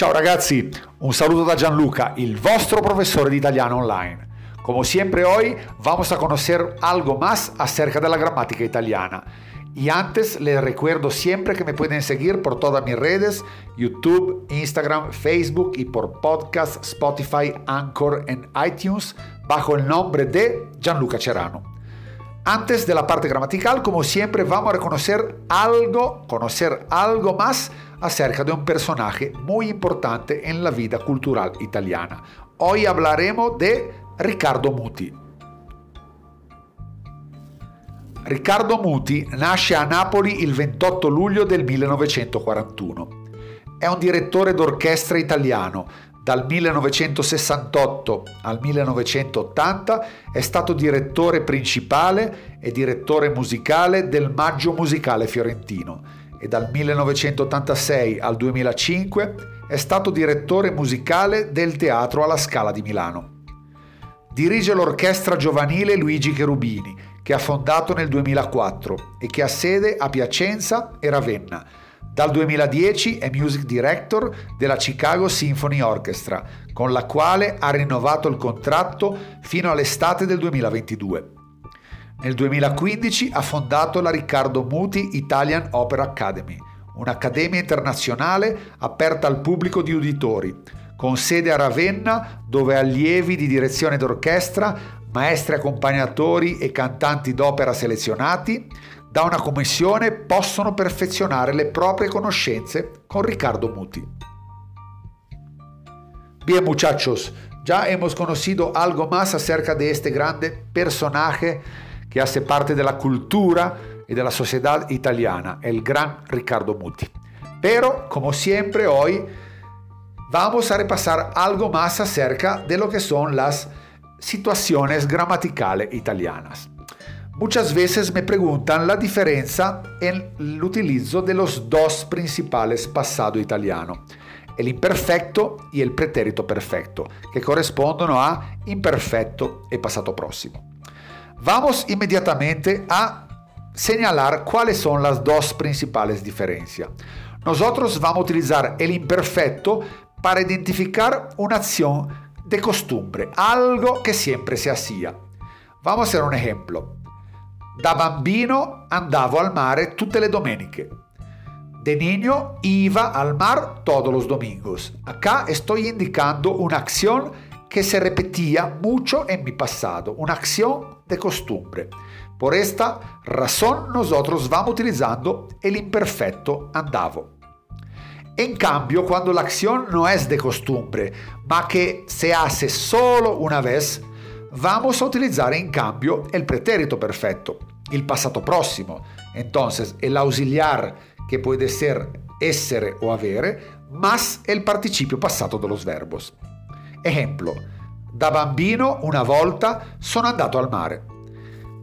Ciao ragazzi, un saludo da Gianluca, il vostro profesor de italiano online. Como siempre hoy vamos a conocer algo más acerca de la gramática italiana. Y antes les recuerdo siempre que me pueden seguir por todas mis redes, YouTube, Instagram, Facebook y por podcast, Spotify, Anchor en iTunes bajo el nombre de Gianluca Cerano. Antes de la parte gramatical, como siempre, vamos a reconocer algo, conocer algo más acerca de un personaje muy importante en la vida cultural italiana. Hoy hablaremos de Riccardo Muti. Riccardo Muti nasce a Napoli il 28 luglio del 1941. È un direttore d'orchestra italiano. Dal 1968 al 1980 è stato direttore principale e direttore musicale del Maggio Musicale Fiorentino e dal 1986 al 2005 è stato direttore musicale del Teatro alla Scala di Milano. Dirige l'orchestra giovanile Luigi Cherubini, che ha fondato nel 2004 e che ha sede a Piacenza e Ravenna. Dal 2010 è music director della Chicago Symphony Orchestra, con la quale ha rinnovato il contratto fino all'estate del 2022. Nel 2015 ha fondato la Riccardo Muti Italian Opera Academy, un'accademia internazionale aperta al pubblico di uditori, con sede a Ravenna dove allievi di direzione d'orchestra, maestri accompagnatori e cantanti d'opera selezionati da una commissione possono perfezionare le proprie conoscenze con Riccardo Muti. Bien muchachos, ya hemos conocido algo más acerca de este grande personaje que hace parte de la cultura y de la sociedad italiana, el gran Riccardo Muti. Pero, como siempre, hoy vamos a repasar algo más acerca de lo que son las situaciones gramaticales italianas. Muchas veces me preguntan la diferencia en el de los dos principales pasado italiano, el imperfecto y el pretérito perfecto, que correspondono a imperfecto y pasado próximo. Vamos inmediatamente a señalar cuáles son las dos principales diferencias. Nosotros vamos a utilizar el imperfecto para identificar una acción de costumbre, algo que siempre se hacía. Vamos a hacer un ejemplo. Da bambino andavo al mare tutte le domeniche. De niño iba al mar todos los domingos. Acá estoy indicando una acción que se repetía mucho en mi pasado, una acción de costumbre. Por esta razón nosotros vamos utilizando el imperfecto andavo. En cambio, cuando la acción no es de costumbre, ma que se hace solo una vez, vamos a utilizar en cambio el pretérito perfecto, el pasado próximo. Entonces, el auxiliar que puede ser essere o avere, más el participio pasado de los verbos. Ejemplo, da bambino una volta sono andato al mare.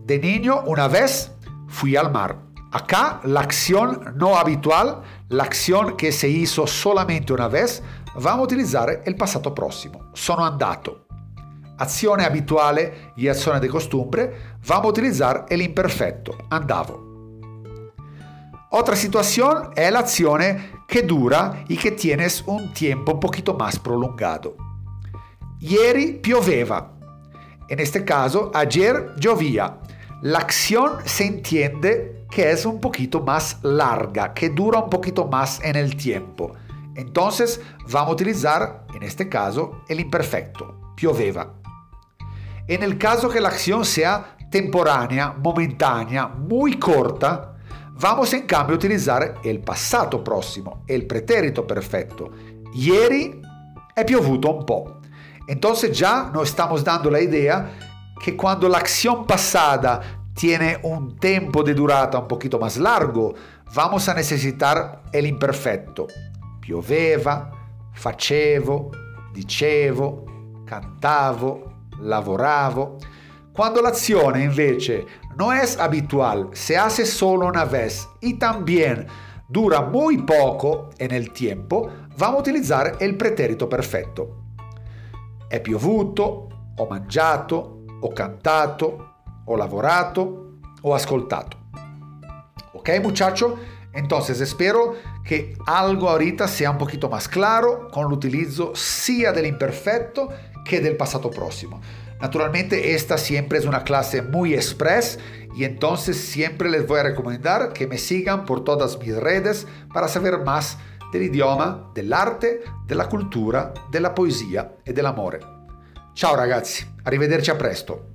De niño una vez fui al mar. Acá la acción no habitual, la acción que se hizo solamente una vez, vamos a utilizar el pasado próximo. Sono andato. Azione abituale y azione de costumbre, vamos a utilizar el imperfecto, andavo. Otra situación es la acción que dura y que tienes un tiempo un poquito más prolongado. Ieri pioveva. En este caso, ayer llovía. La acción se entiende que es un poquito más larga, que dura un poquito más en el tiempo. Entonces vamos a utilizar, en este caso, el imperfecto, pioveva. En el caso que la acción sea temporánea, momentánea, muy corta, vamos en cambio a utilizar el passato próximo, el pretérito perfecto. Ieri è piovuto un po'. Entonces ya nos estamos dando la idea que cuando la acción pasada tiene un tiempo de durata un poquito más largo, vamos a necesitar el imperfecto. Pioveva, facevo, dicevo, cantavo, lavoravo. Cuando la acción invece no es habitual, se hace solo una vez y también dura muy poco en el tiempo, vamos a utilizar el pretérito perfetto. È piovuto, ho mangiato, ho cantato, ho lavorato, ho ascoltato. ¿Ok, muchacho? Entonces espero que algo ahorita sea un poquito más claro con el utilizo sia del imperfecto que del pasado próximo. Naturalmente esta siempre es una clase muy express y entonces siempre les voy a recomendar que me sigan por todas mis redes para saber más del idioma, dell'arte, della cultura, della poesia e dell'amore. Ciao ragazzi, arrivederci a presto.